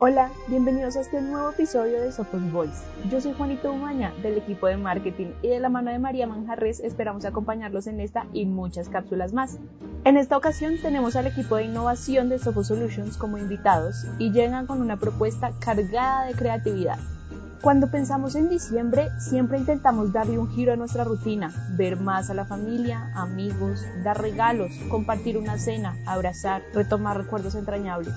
Hola, bienvenidos a este nuevo episodio de Sophos Voice. Yo soy Juanito Umaña del equipo de marketing y de la mano de María Manjarres esperamos acompañarlos en esta y muchas cápsulas más. En esta ocasión tenemos al equipo de innovación de Sophos Solutions como invitados y llegan con una propuesta cargada de creatividad. Cuando pensamos en diciembre, siempre intentamos darle un giro a nuestra rutina, ver más a la familia, amigos, dar regalos, compartir una cena, abrazar, retomar recuerdos entrañables.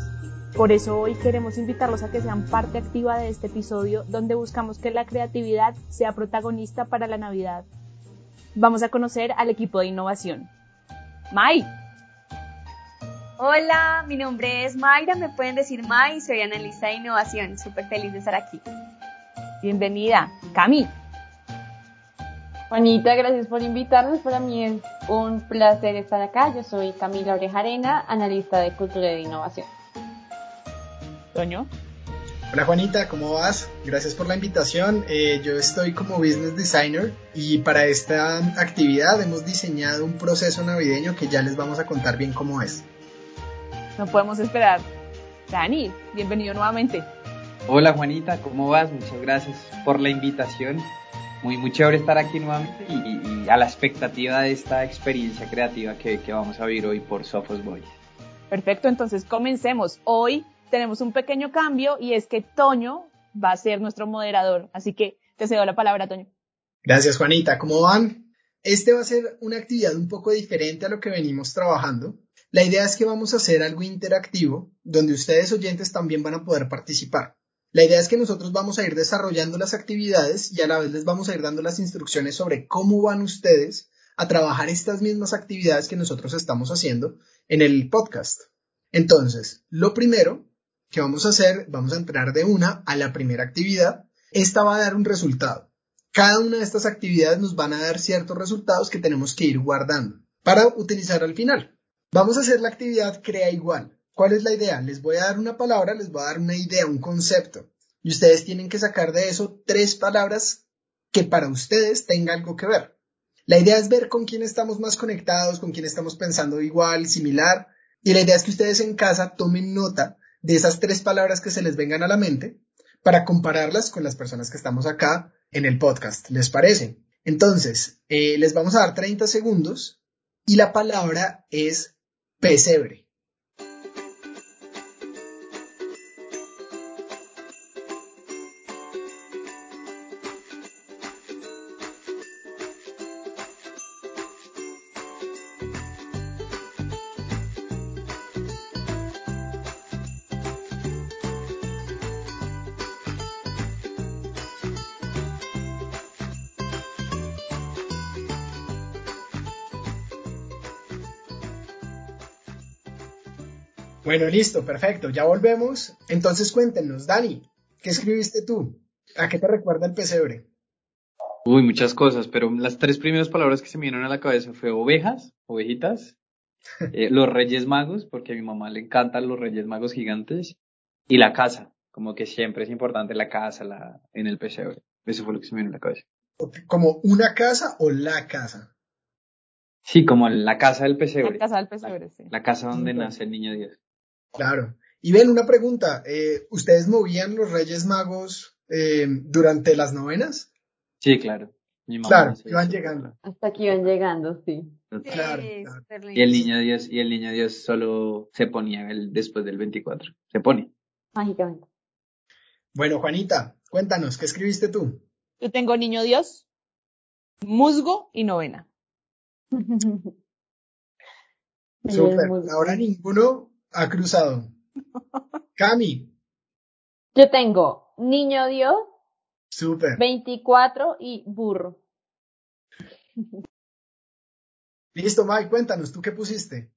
Por eso hoy queremos invitarlos a que sean parte activa de este episodio donde buscamos que la creatividad sea protagonista para la Navidad. Vamos a conocer al equipo de innovación. Mai. Hola, mi nombre es Mayra, me pueden decir Mai, soy analista de innovación, súper feliz de estar aquí. Bienvenida, Cami. Juanita, gracias por invitarnos. Para mí es un placer estar acá. Yo soy Camila Orejarena, analista de cultura de innovación. Toño. Hola Juanita, ¿cómo vas? Gracias por la invitación. Eh, yo estoy como business designer y para esta actividad hemos diseñado un proceso navideño que ya les vamos a contar bien cómo es. No podemos esperar. Dani, bienvenido nuevamente. Hola Juanita, ¿cómo vas? Muchas gracias por la invitación. Muy, muy chévere estar aquí nuevamente y, a la expectativa de esta experiencia creativa que, que vamos a vivir hoy por Sophos Boys. Perfecto, entonces comencemos. Hoy tenemos un pequeño cambio y es que Toño va a ser nuestro moderador. Así que te cedo la palabra, Toño. Gracias, Juanita. ¿Cómo van? Este va a ser una actividad un poco diferente a lo que venimos trabajando. La idea es que vamos a hacer algo interactivo donde ustedes oyentes también van a poder participar. La idea es que nosotros vamos a ir desarrollando las actividades y a la vez les vamos a ir dando las instrucciones sobre cómo van ustedes a trabajar estas mismas actividades que nosotros estamos haciendo en el podcast. Entonces, lo primero que vamos a hacer, vamos a entrar de una a la primera actividad. Esta va a dar un resultado. Cada una de estas actividades nos van a dar ciertos resultados que tenemos que ir guardando para utilizar al final. Vamos a hacer la actividad crea igual. ¿Cuál es la idea? Les voy a dar una palabra, les voy a dar una idea, un concepto. Y ustedes tienen que sacar de eso tres palabras que para ustedes tenga algo que ver. La idea es ver con quién estamos más conectados, con quién estamos pensando igual, similar. Y la idea es que ustedes en casa tomen nota de esas tres palabras que se les vengan a la mente para compararlas con las personas que estamos acá en el podcast. ¿Les parece? Entonces, eh, les vamos a dar 30 segundos y la palabra es pesebre. Bueno, listo, perfecto, ya volvemos. Entonces cuéntenos, Dani, ¿qué escribiste tú? ¿A qué te recuerda el pesebre? Uy, muchas cosas, pero las tres primeras palabras que se me vinieron a la cabeza fue ovejas, ovejitas, eh, los reyes magos, porque a mi mamá le encantan los reyes magos gigantes, y la casa, como que siempre es importante la casa la, en el pesebre. Eso fue lo que se me vino a la cabeza. ¿Como una casa o la casa? Sí, como la casa del pesebre. La casa del pesebre, sí. La casa donde nace el niño Dios. Claro. Y ven, una pregunta. Eh, ¿Ustedes movían los Reyes Magos eh, durante las novenas? Sí, claro. claro, iban llegando. Hasta aquí iban llegando, sí. Claro, Y el niño Dios, y el niño Dios solo se ponía el, después del 24. Se pone. Mágicamente. Bueno, Juanita, cuéntanos, ¿qué escribiste tú? Yo tengo niño Dios, musgo y novena. Súper. Ahora ninguno ha cruzado. Cami. Yo tengo Niño Dios. Súper. 24 y burro. Listo, Mike, cuéntanos, ¿tú qué pusiste?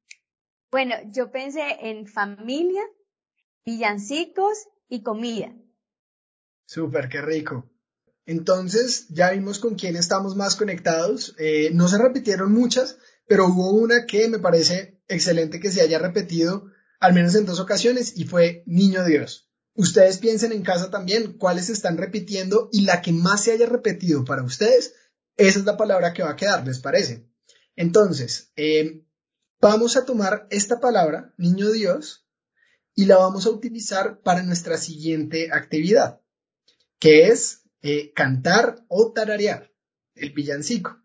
Bueno, yo pensé en familia, villancicos y comida. Súper, qué rico. Entonces, ya vimos con quién estamos más conectados. Eh, no se repitieron muchas, pero hubo una que me parece excelente que se haya repetido al menos en dos ocasiones, y fue Niño Dios. Ustedes piensen en casa también cuáles están repitiendo y la que más se haya repetido para ustedes, esa es la palabra que va a quedar, ¿les parece? Entonces, eh, vamos a tomar esta palabra, Niño Dios, y la vamos a utilizar para nuestra siguiente actividad, que es eh, cantar o tararear el villancico.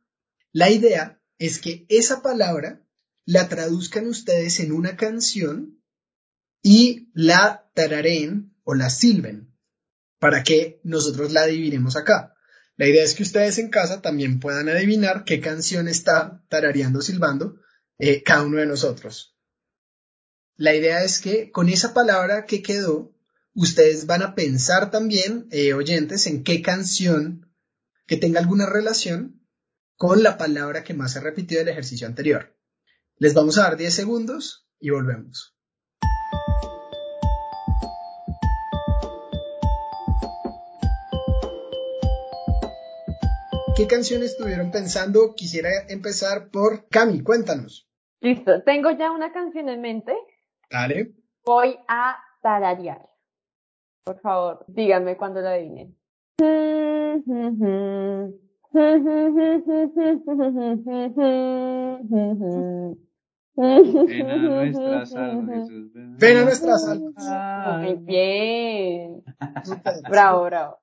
La idea es que esa palabra la traduzcan ustedes en una canción y la tarareen o la silben para que nosotros la adivinemos acá. La idea es que ustedes en casa también puedan adivinar qué canción está tarareando, silbando eh, cada uno de nosotros. La idea es que con esa palabra que quedó, ustedes van a pensar también, eh, oyentes, en qué canción que tenga alguna relación con la palabra que más se repitió del ejercicio anterior. Les vamos a dar 10 segundos y volvemos. ¿Qué canción estuvieron pensando? Quisiera empezar por Cami, cuéntanos. Listo, tengo ya una canción en mente. Dale. Voy a tararear. Por favor, díganme cuando la adivinen. Ven a nuestra salva, Jesús. Ven a nuestra salva. Muy bien. Bravo, bravo.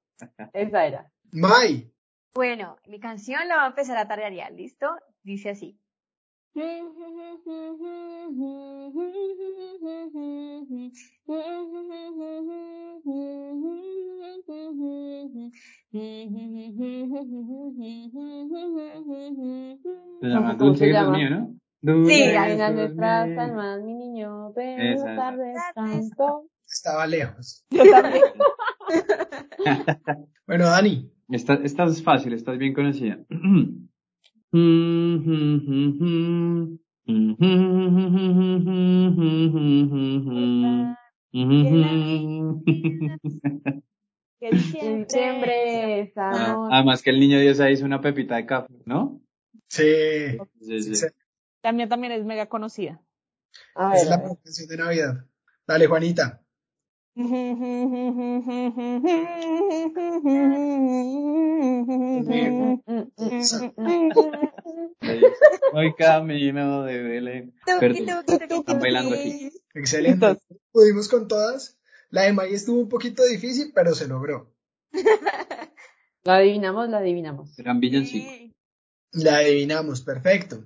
Esa era. Mai. Bueno, mi canción la va a empezar a tararear, ¿listo? Dice así. Se llama ¿Cómo Dulce se que es llama? mío, ¿no? Dulce Sí, sos nuestras almas, mi niño, ven Esa. a tarde santo. Estaba lejos. Yo también. Bueno, Dani. Esta, esta es fácil, esta es bien conocida. Que Diciembre es Ah. Además que el niño Dios ahí hizo una pepita de café, ¿no? Sí. Sí, sí. sí, La mía también es mega conocida. A Es ver, la canción de Navidad. Dale, Juanita. Hoy camino de Belén. Están bailando aquí. Excelente. Pudimos con todas. La de May estuvo un poquito difícil, pero se logró. La adivinamos, la adivinamos. Eran villancicos. Sí. La adivinamos, perfecto.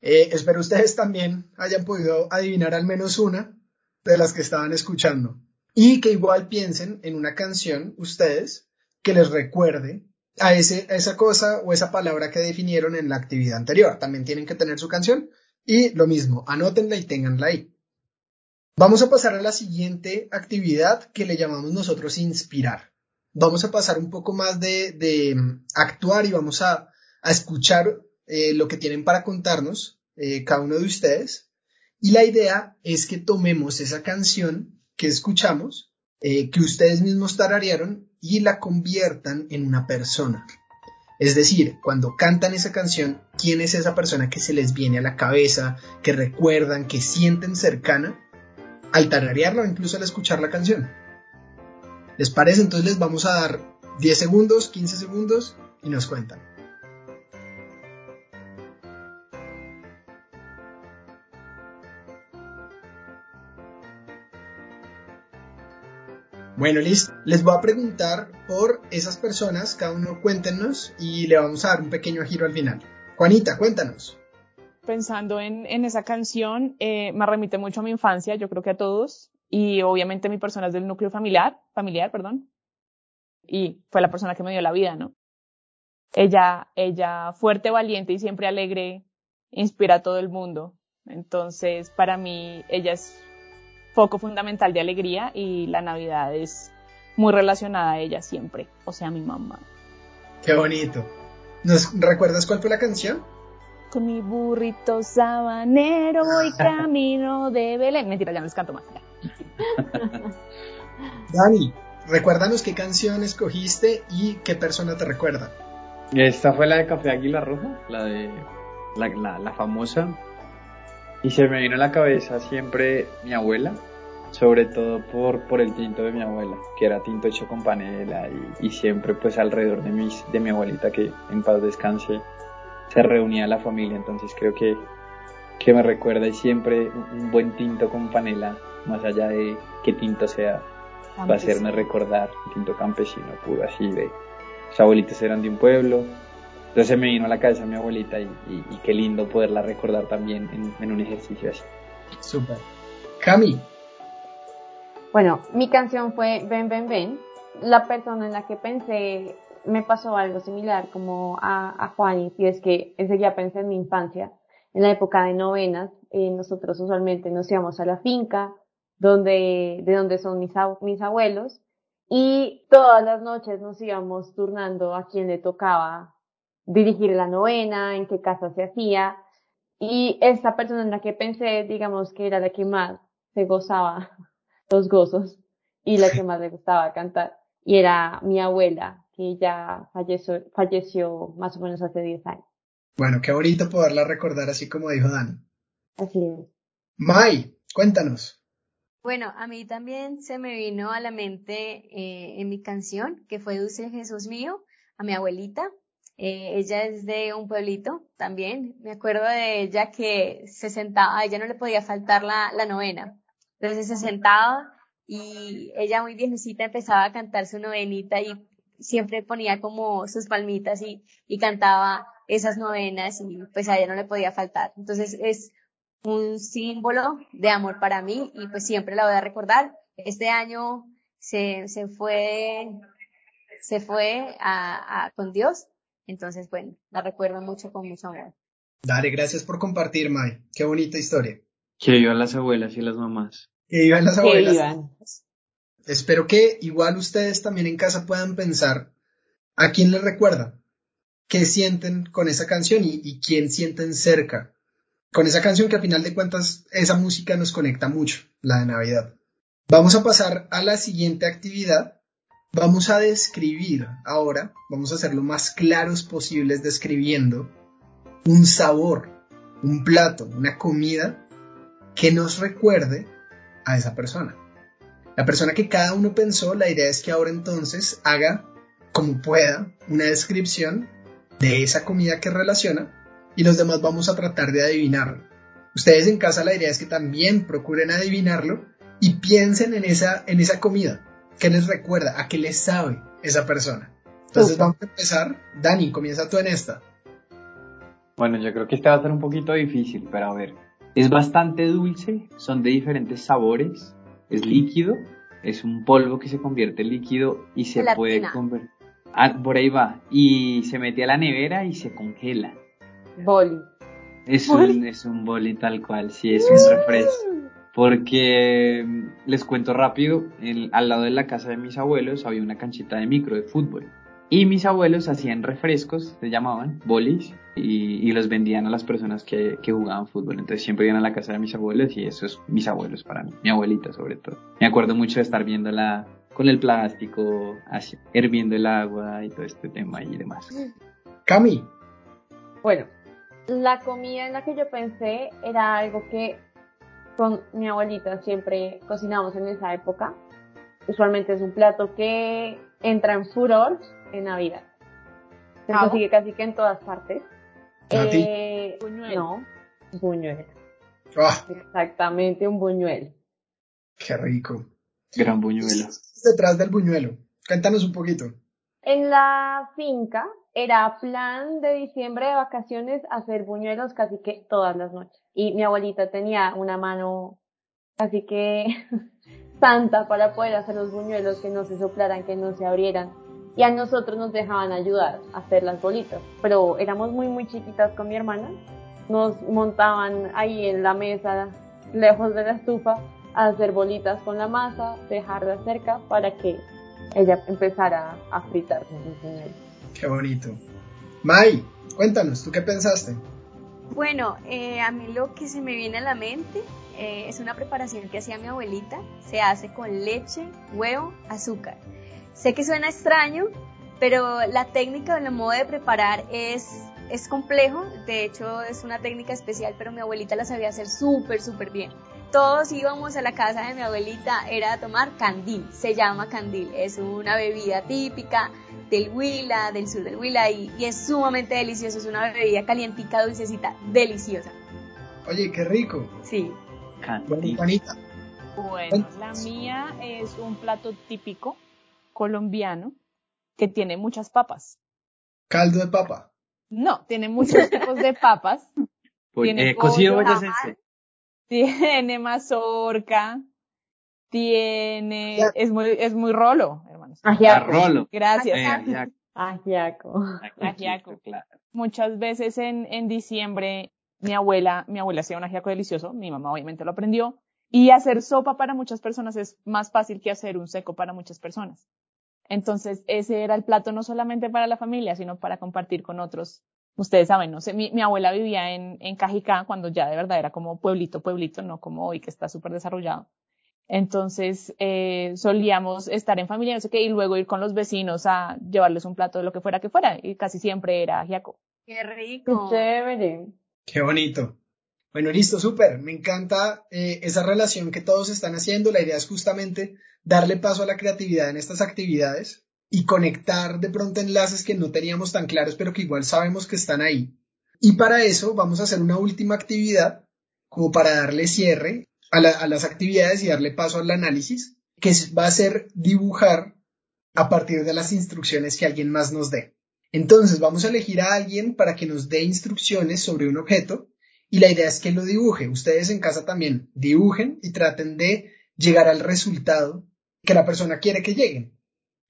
Eh, espero ustedes también hayan podido adivinar al menos una de las que estaban escuchando. Y que igual piensen en una canción, ustedes, que les recuerde a, ese, a esa cosa o esa palabra que definieron en la actividad anterior. También tienen que tener su canción. Y lo mismo, anótenla y ténganla ahí. Vamos a pasar a la siguiente actividad que le llamamos nosotros inspirar. Vamos a pasar un poco más de, de mm, actuar y vamos a, a escuchar eh, lo que tienen para contarnos eh, cada uno de ustedes. Y la idea es que tomemos esa canción que escuchamos, eh, que ustedes mismos tararearon y la conviertan en una persona. Es decir, cuando cantan esa canción, ¿quién es esa persona que se les viene a la cabeza, que recuerdan, que sienten cercana al tararearla o incluso al escuchar la canción? ¿Les parece? Entonces les vamos a dar 10 segundos, 15 segundos y nos cuentan. Bueno, listo. Les voy a preguntar por esas personas, cada uno cuéntenos y le vamos a dar un pequeño giro al final. Juanita, cuéntanos. Pensando en, esa canción, eh, me remite mucho a mi infancia, yo creo que a todos, y obviamente mi persona es del núcleo familiar, familiar, perdón, y fue la persona que me dio la vida, ¿no? Ella, ella fuerte, valiente y siempre alegre, inspira a todo el mundo. Entonces, para mí, ella es foco fundamental de alegría y la Navidad es muy relacionada a ella siempre, o sea, mi mamá. Qué bonito. ¿Nos recuerdas cuál fue la canción? Con mi burrito sabanero voy camino de Belén. Mentira, ya no les canto más. ya. Dani, recuérdanos qué canción escogiste y qué persona te recuerda. Esta fue la de Café Águila Roja, la de la, la, la famosa. Y se me vino a la cabeza siempre mi abuela, sobre todo por, por el tinto de mi abuela, que era tinto hecho con panela y, y siempre pues alrededor de, mis, de mi abuelita que en paz descanse se reunía la familia, entonces creo que, que me recuerda y siempre un, buen tinto con panela más allá de qué tinto sea, va a hacerme recordar un tinto campesino puro, así de, sus abuelitas eran de un pueblo, entonces me vino a la cabeza mi abuelita y, qué lindo poderla recordar también en, un ejercicio así. Super. Cami. Bueno, mi canción fue Ven, ven, ven. La persona en la que pensé me pasó algo similar como a, a Juan y es que enseguida pensé en mi infancia. En la época de novenas, eh, nosotros usualmente nos íbamos a la finca, donde, de donde son mis, mis abuelos, y todas las noches nos íbamos turnando a quien le tocaba dirigir la novena, en qué casa se hacía. Y esta persona en la que pensé, digamos que era la que más se gozaba los gozos y la que más le gustaba cantar. Y era mi abuela, que ya falleció, falleció más o menos hace 10 años. Bueno, qué bonito poderla recordar así como dijo Dan. Así es. Mai, cuéntanos. Bueno, a mí también se me vino a la mente eh, en mi canción, que fue Dulce Jesús mío, a mi abuelita. Eh, ella es de un pueblito también. Me acuerdo de ella que se sentaba, a ella no le podía faltar la, la novena. Entonces se sentaba y ella muy viejecita empezaba a cantar su novenita y siempre ponía como sus palmitas y, y cantaba esas novenas y pues a ella no le podía faltar. Entonces es un símbolo de amor para mí y pues siempre la voy a recordar. Este año se, se fue, se fue a, con Dios, entonces bueno, la recuerdo mucho con mucho amor. Dale, gracias por compartir, May. Qué bonita historia. Que vivan las abuelas y las mamás. Que vivan las abuelas. Espero que igual ustedes también en casa puedan pensar a quién les recuerda, qué sienten con esa canción y, y quién sienten cerca con esa canción que a final de cuentas esa música nos conecta mucho, la de Navidad. Vamos a pasar a la siguiente actividad. Vamos a describir ahora, vamos a ser lo más claros posibles describiendo un sabor, un plato, una comida que nos recuerde a esa persona. La persona que cada uno pensó, la idea es que ahora entonces haga como pueda una descripción de esa comida que relaciona y los demás vamos a tratar de adivinarlo. Ustedes en casa la idea es que también procuren adivinarlo y piensen en esa, en esa comida. ¿Qué les recuerda? ¿A qué les sabe esa persona? Entonces vamos a empezar. Dani, comienza tú en esta. Bueno, yo creo que este va a ser un poquito difícil, pero a ver. Es bastante dulce, son de diferentes sabores, es líquido, es un polvo que se convierte en líquido y se puede convertir. Ah, por ahí va. Y se mete a la nevera y se congela. Boli. Es un, es un boli tal cual, sí, es un refresco. Porque mm, les cuento rápido, al lado de la casa de mis abuelos había una canchita de micro de fútbol. Y mis abuelos hacían refrescos, se llamaban bolis, y, los vendían a las personas que, que, jugaban fútbol. Entonces siempre iban a la casa de mis abuelos y eso es mis abuelos para mí, mi abuelita sobre todo. Me acuerdo mucho de estar viéndola con el plástico, así, hirviendo el agua y todo este tema y demás. Cami. Bueno, la comida en la que yo pensé era algo que con mi abuelita siempre cocinamos en esa época. Usualmente es un plato que entra en furor en Navidad. Se consigue casi que en todas partes. Eh, no, buñuelo. Ah. Exactamente, un buñuelo. Qué rico. Gran buñuelo. Detrás del buñuelo. Cuéntanos un poquito. En la finca era plan de diciembre de vacaciones hacer buñuelos casi que todas las noches. Y mi abuelita tenía una mano casi que santa para poder hacer los buñuelos que no se soplaran, que no se abrieran. Y a nosotros nos dejaban ayudar a hacer las bolitas. Pero éramos muy, muy chiquitas con mi hermana. Nos montaban ahí en la mesa, lejos de la estufa, a hacer bolitas con la masa, dejarla cerca para que ella empezara a fritar los buñuelos. Qué bonito. Mai, cuéntanos, ¿tú qué pensaste? Bueno, eh, a mí lo que se me viene a la mente eh, es una preparación que hacía mi abuelita. Se hace con leche, huevo, azúcar. Sé que suena extraño, pero la técnica o el modo de preparar es, es complejo. De hecho, es una técnica especial, pero mi abuelita la sabía hacer súper, súper bien todos íbamos a la casa de mi abuelita, era a tomar candil, se llama candil, es una bebida típica del Huila, del sur del Huila, y, es sumamente delicioso, es una bebida calientica, dulcecita, deliciosa. Oye, qué rico. Sí. Candil. Juanita. Bueno, la mía es un plato típico colombiano que tiene muchas papas. Caldo de papa. No, tiene muchos tipos de papas. Pues, Tiene eh, cocido boyacense. Tiene mazorca. Tiene, es muy, es muy rolo, hermanos. Ajiaco. Arrolo. Gracias. Eh, Ajiaco. Ajiaco. claro. Muchas veces en, en diciembre mi abuela, mi abuela hacía un ajiaco delicioso, mi mamá obviamente lo aprendió. Y hacer sopa para muchas personas es más fácil que hacer un seco para muchas personas. Entonces, ese era el plato no solamente para la familia, sino para compartir con otros. Ustedes saben, no sé, mi, mi abuela vivía en, en Cajicá cuando ya de verdad era como pueblito, pueblito, no como hoy que está súper desarrollado. Entonces, eh, solíamos estar en familia, no sé qué, y luego ir con los vecinos a llevarles un plato de lo que fuera que fuera, y casi siempre era ajiaco. Qué Qué rico. chévere. Qué bonito. Bueno, listo, súper. Me encanta eh, esa relación que todos están haciendo. La idea es justamente darle paso a la creatividad en estas actividades y conectar de pronto enlaces que no teníamos tan claros, pero que igual sabemos que están ahí. Y para eso vamos a hacer una última actividad, como para darle cierre a, la- a las actividades y darle paso al análisis, que va a ser dibujar a partir de las instrucciones que alguien más nos dé. Entonces vamos a elegir a alguien para que nos dé instrucciones sobre un objeto y la idea es que lo dibuje. Ustedes en casa también dibujen y traten de llegar al resultado que la persona quiere que lleguen.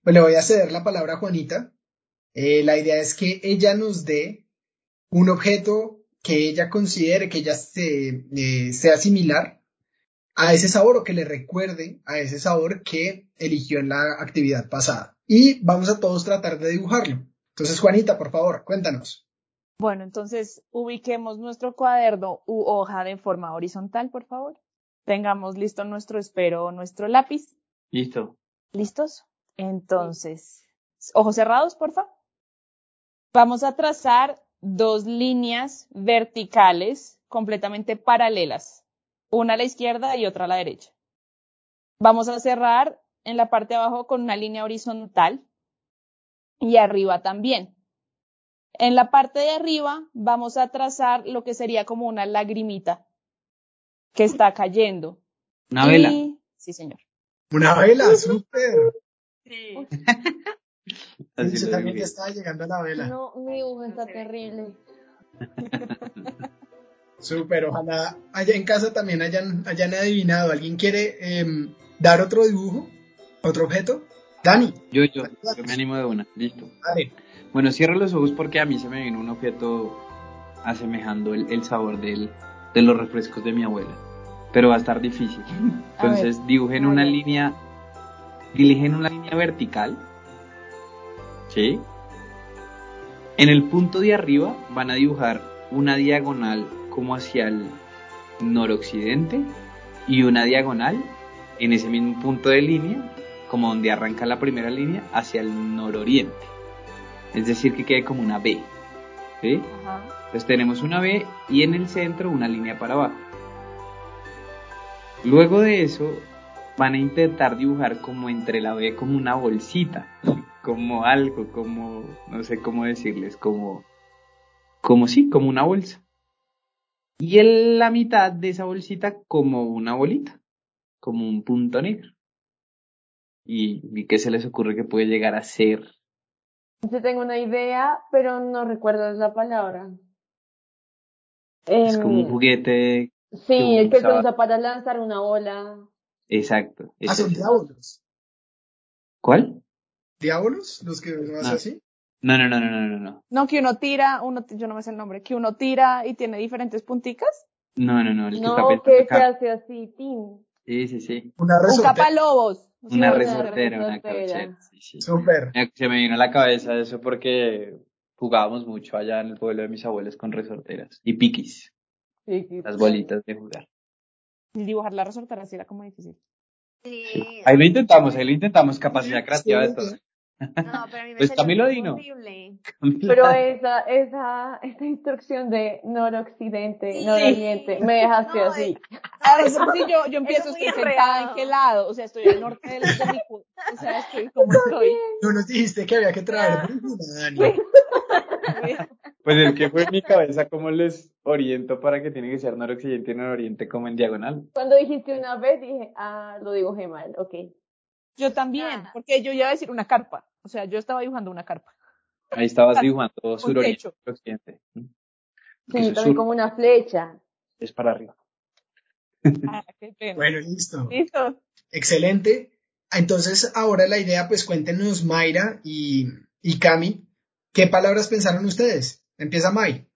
Pues le voy a ceder la palabra a Juanita. Eh, la idea es que ella nos dé un objeto que ella considere que ella se, eh, sea similar a ese sabor o que le recuerde a ese sabor que eligió en la actividad pasada. Y vamos a todos tratar de dibujarlo. Entonces, Juanita, por favor, cuéntanos. Bueno, entonces ubiquemos nuestro cuaderno u hoja de forma horizontal, por favor. Tengamos listo nuestro espero o nuestro lápiz. Listo. ¿Listos? Entonces, ojos cerrados, por favor. Vamos a trazar dos líneas verticales completamente paralelas, una a la izquierda y otra a la derecha. Vamos a cerrar en la parte de abajo con una línea horizontal y arriba también. En la parte de arriba vamos a trazar lo que sería como una lagrimita que está cayendo. Una vela. Sí, señor. Una vela, súper. Sí. Así Yo lo también ya estaba llegando a la vela. No, mi dibujo está terrible. Súper, ojalá allá en casa también hayan, hayan adivinado. ¿Alguien quiere em, dar otro dibujo? ¿Otro objeto? Dani, Yo, yo, yo me animo de una. Listo. dale. Bueno, cierro los ojos porque a mí se me vino un objeto asemejando el, el sabor del, de los refrescos de mi abuela. Pero va a estar difícil. Entonces dibujen A una línea, dirigen una línea vertical. ¿Sí? En el punto de arriba van a dibujar una diagonal como hacia el noroccidente y una diagonal en ese mismo punto de línea, como donde arranca la primera línea, hacia el nororiente. Es decir, que quede como una B. ¿sí? Ajá. Entonces tenemos una B y en el centro una línea para abajo. Luego de eso van a intentar dibujar como entre la B como una bolsita, como algo, como no sé cómo decirles, como como sí, como una bolsa. Y en la mitad de esa bolsita como una bolita, como un punto negro. ¿Y, y qué se les ocurre que puede llegar a ser? Yo tengo una idea, pero no recuerdo la palabra. Es Em, como un juguete. Sí, el que se usa para lanzar una bola. Exacto. Ah, ese son es. diábolos. ¿Cuál? ¿Diábolos? ¿Los que lo hacen Ah. así? No, no, no, no, no, no, no. No, que uno tira, uno, yo no me sé el nombre, que uno tira y tiene diferentes punticas. No, no, no, el que está No, que se hace así, tin. Sí, sí, sí. Una Un resortera. capalobos. Una una resortera, una carchera. Sí, sí. Súper. Se me vino a la cabeza eso porque jugábamos mucho allá en el pueblo de mis abuelos con resorteras y piquis, las bolitas de jugar. Dibujar la resortera sí era como difícil. Sí. Ahí lo intentamos, ahí lo intentamos, capacidad creativa de todo. No, pero a mí me Pues Camilo Dino. Pero esa, esa, esa instrucción de noroccidente, Sí. nororiente, me dejaste No, así. A ver, si yo, yo empiezo, estoy sentada en qué lado, o sea, estoy al norte del, de mi cu- o sea, estoy como estoy. Tú nos dijiste que había que traer brújula, Dani. Pues es que fue en mi cabeza cómo les oriento para que tiene que ser noroccidente y nororiente como en diagonal. Cuando dijiste una vez dije, ah, lo dibujé mal, ok. Yo también, Ah. porque yo iba a decir una carpa. O sea, yo estaba dibujando una carpa. Ahí estabas dibujando suroriente occidente. ¿Mm? Sí, también sur, como una flecha. es para arriba. Ah, qué pena. Bueno, listo. Listo. Excelente. Entonces, ahora la idea, pues cuéntenos, Mayra y, y Cami, ¿qué palabras pensaron ustedes? Empieza May.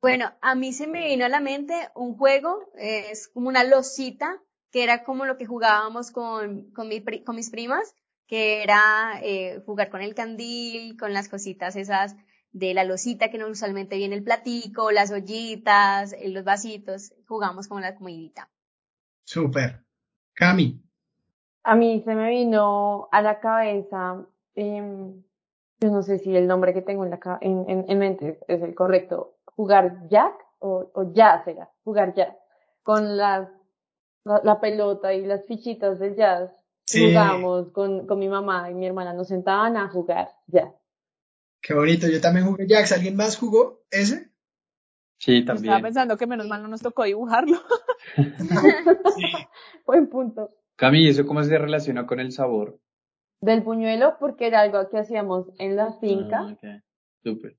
Bueno, a mí se me vino a la mente un juego, eh, es como una losita, que era como lo que jugábamos con, con, mi pri- con mis primas, que era eh, jugar con el candil, con las cositas esas de la losita que no usualmente viene el platico, las ollitas, eh, los vasitos, jugamos con la comidita. Súper. Cami. A mí se me vino a la cabeza, em, yo no sé si el nombre que tengo en, la, en, en, en mente es, el correcto, jugar jack o, o jazz era, jugar jazz, con las, la, la pelota y las fichitas del jazz. Sí. Jugábamos con, con mi mamá y mi hermana, nos sentaban a jugar jazz. Qué bonito. Yo también jugué Jax. ¿Alguien más jugó ese? Sí, Yo Estaba también. pensando que menos mal no nos tocó dibujarlo. Buen punto. Cami, ¿y eso cómo se relaciona con el sabor? Del puñuelo, porque era algo que hacíamos en la finca. Ah, ok. Súper.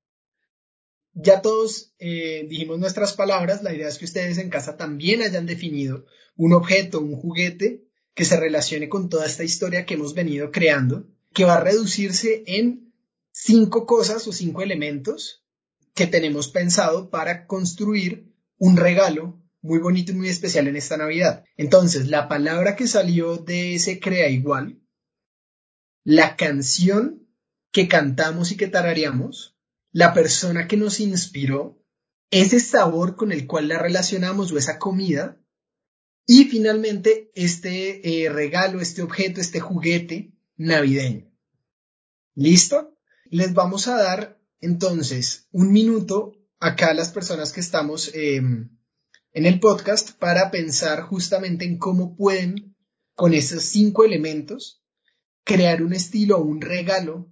Ya todos eh, dijimos nuestras palabras. La idea es que ustedes en casa también hayan definido un objeto, un juguete que se relacione con toda esta historia que hemos venido creando, que va a reducirse en cinco cosas o cinco elementos que tenemos pensado para construir un regalo muy bonito y muy especial en esta Navidad. Entonces, la palabra que salió de ese crea igual, la canción que cantamos y que tarareamos, la persona que nos inspiró, ese sabor con el cual la relacionamos o esa comida, y finalmente este eh, regalo, este objeto, este juguete navideño. ¿Listo? Les vamos a dar entonces un minuto acá a las personas que estamos eh, en el podcast para pensar justamente en cómo pueden, con esos cinco elementos, crear un estilo un regalo,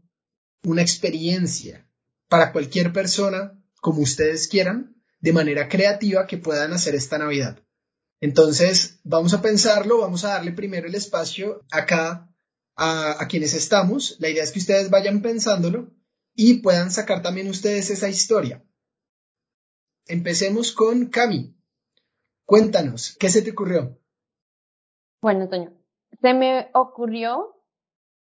una experiencia para cualquier persona, como ustedes quieran, de manera creativa que puedan hacer esta Navidad. Entonces, vamos a pensarlo, vamos a darle primero el espacio acá a, a quienes estamos. La idea es que ustedes vayan pensándolo y puedan sacar también ustedes esa historia. Empecemos con Cami. Cuéntanos, ¿qué se te ocurrió? Bueno, Toño, se me ocurrió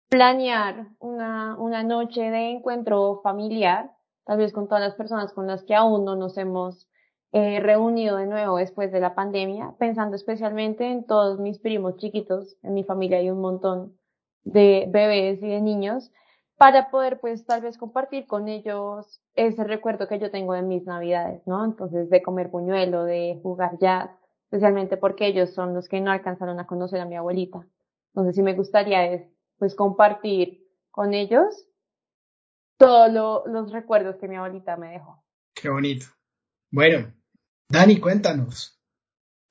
planear una, una noche de encuentro familiar, tal vez con todas las personas con las que aún no nos hemos eh, reunido de nuevo después de la pandemia, pensando especialmente en todos mis primos chiquitos, en mi familia hay un montón de bebés y de niños, para poder pues tal vez compartir con ellos ese recuerdo que yo tengo de mis navidades, ¿no? Entonces de comer puñuelo, de jugar jazz, especialmente porque ellos son los que no alcanzaron a conocer a mi abuelita. Entonces sí me gustaría es pues compartir con ellos todos lo- los recuerdos que mi abuelita me dejó. Qué bonito. Bueno, Dani, cuéntanos.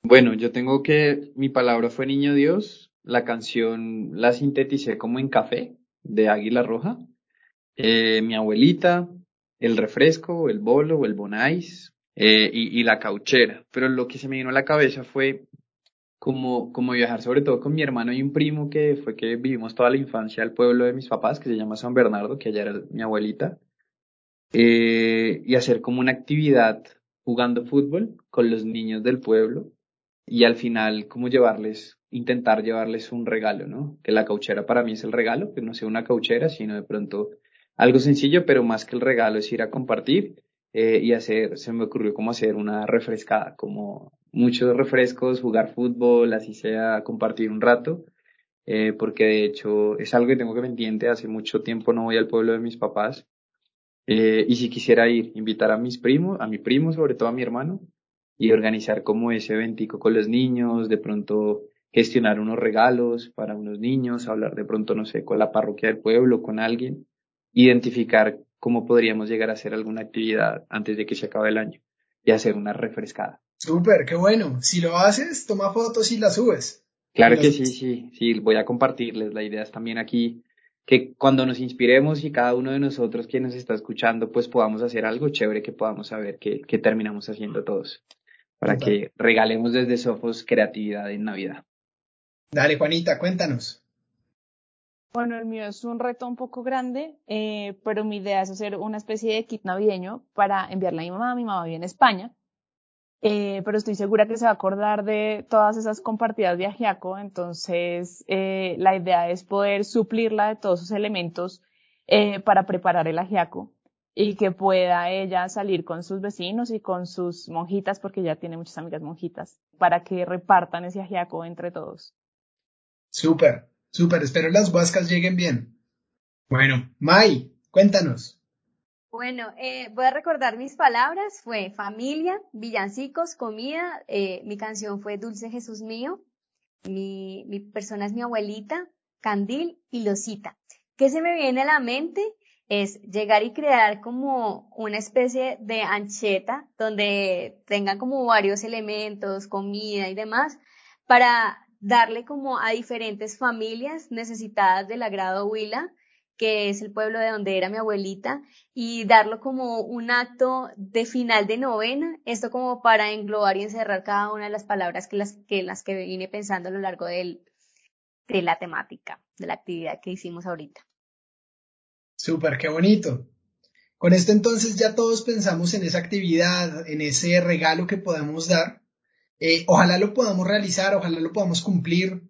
Bueno, yo tengo que mi palabra fue Niño Dios. La canción la sinteticé como en café de Águila Roja. Eh, mi abuelita, el refresco, el bolo el bonais eh, y, y la cauchera. Pero lo que se me vino a la cabeza fue como, como viajar sobre todo con mi hermano y un primo que fue que vivimos toda la infancia al pueblo de mis papás, que se llama San Bernardo, que allá era mi abuelita, eh, y hacer como una actividad jugando fútbol con los niños del pueblo y al final como llevarles, intentar llevarles un regalo, ¿no? Que la cauchera para mí es el regalo, que no sea una cauchera, sino de pronto algo sencillo, pero más que el regalo es ir a compartir eh, y hacer, se me ocurrió como hacer una refrescada, como muchos refrescos, jugar fútbol, así sea, compartir un rato, eh, porque de hecho es algo que tengo que pendiente, hace mucho tiempo no voy al pueblo de mis papás, eh, y si quisiera ir, invitar a mis primos, a mi primo, sobre todo a mi hermano, y organizar como ese eventico con los niños, de pronto gestionar unos regalos para unos niños, hablar de pronto, no sé, con la parroquia del pueblo, con alguien, identificar cómo podríamos llegar a hacer alguna actividad antes de que se acabe el año y hacer una refrescada. Súper, qué bueno. Si lo haces, toma fotos y las subes. Claro que sí, sí, sí, voy a compartirles. La idea es también aquí que cuando nos inspiremos y cada uno de nosotros quien nos está escuchando, pues podamos hacer algo chévere que podamos saber que, que terminamos haciendo todos, para que regalemos desde Sofos creatividad en Navidad. Dale, Juanita, cuéntanos. Bueno, el mío es un reto un poco grande, eh, pero mi idea es hacer una especie de kit navideño para enviarle a mi mamá. Mi mamá vive en España, eh, pero estoy segura que se va a acordar de todas esas compartidas de ajiaco, entonces eh, la idea es poder suplirla de todos sus elementos eh, para preparar el ajiaco y que pueda ella salir con sus vecinos y con sus monjitas, porque ya tiene muchas amigas monjitas, para que repartan ese ajiaco entre todos. Súper, súper, espero las huascas lleguen bien. Bueno, Mai, cuéntanos. Bueno, eh, voy a recordar mis palabras. Fue familia, villancicos, comida. Eh, mi canción fue Dulce Jesús mío. Mi, mi persona es mi abuelita, Candil y Losita. ¿Qué se me viene a la mente? Es llegar y crear como una especie de ancheta donde tenga como varios elementos, comida y demás, para darle como a diferentes familias necesitadas del agrado Huila que es el pueblo de donde era mi abuelita, y darlo como un acto de final de novena, esto como para englobar y encerrar cada una de las palabras que las que, las que vine pensando a lo largo del, de la temática, de la actividad que hicimos ahorita. Súper, qué bonito. Con esto entonces ya todos pensamos en esa actividad, en ese regalo que podamos dar. Eh, ojalá lo podamos realizar, ojalá lo podamos cumplir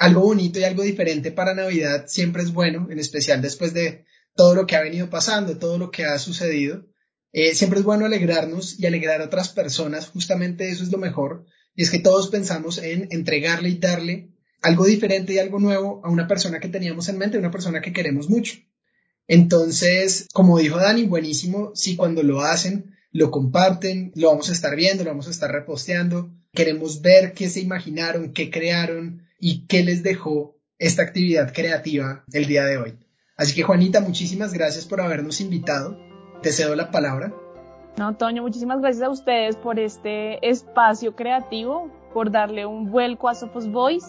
algo bonito y algo diferente para Navidad siempre es bueno, en especial después de todo lo que ha venido pasando, todo lo que ha sucedido. Eh, siempre es bueno alegrarnos y alegrar a otras personas, justamente eso es lo mejor, y es que todos pensamos en entregarle y darle algo diferente y algo nuevo a una persona que teníamos en mente, una persona que queremos mucho. Entonces, como dijo Dani, buenísimo si cuando lo hacen, lo comparten, lo vamos a estar viendo, lo vamos a estar reposteando, queremos ver qué se imaginaron, qué crearon, y qué les dejó esta actividad creativa el día de hoy. Así que Juanita, muchísimas gracias por habernos invitado. Te cedo la palabra. No, Toño, muchísimas gracias a ustedes por este espacio creativo, por darle un vuelco a Sophos Voice.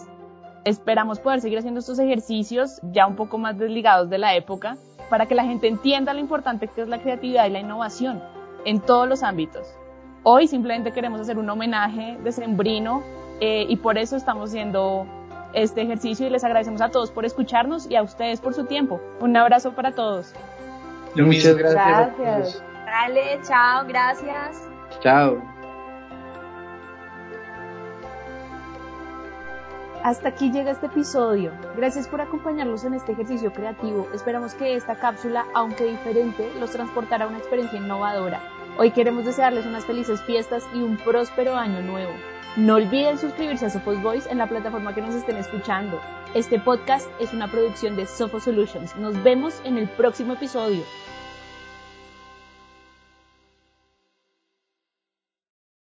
Esperamos poder seguir haciendo estos ejercicios ya un poco más desligados de la época para que la gente entienda lo importante que es la creatividad y la innovación en todos los ámbitos. Hoy simplemente queremos hacer un homenaje de Sembrino eh, y por eso estamos haciendo este ejercicio y les agradecemos a todos por escucharnos y a ustedes por su tiempo. Un abrazo para todos. Muchas gracias. Gracias. Dale, chao, gracias. Chao. Hasta aquí llega este episodio. Gracias por acompañarnos en este ejercicio creativo. Esperamos que esta cápsula, aunque diferente, los transportará a una experiencia innovadora. Hoy queremos desearles unas felices fiestas y un próspero año nuevo. No olviden suscribirse a Sophos Voice en la plataforma que nos estén escuchando. Este podcast es una producción de Sophos Solutions. Nos vemos en el próximo episodio.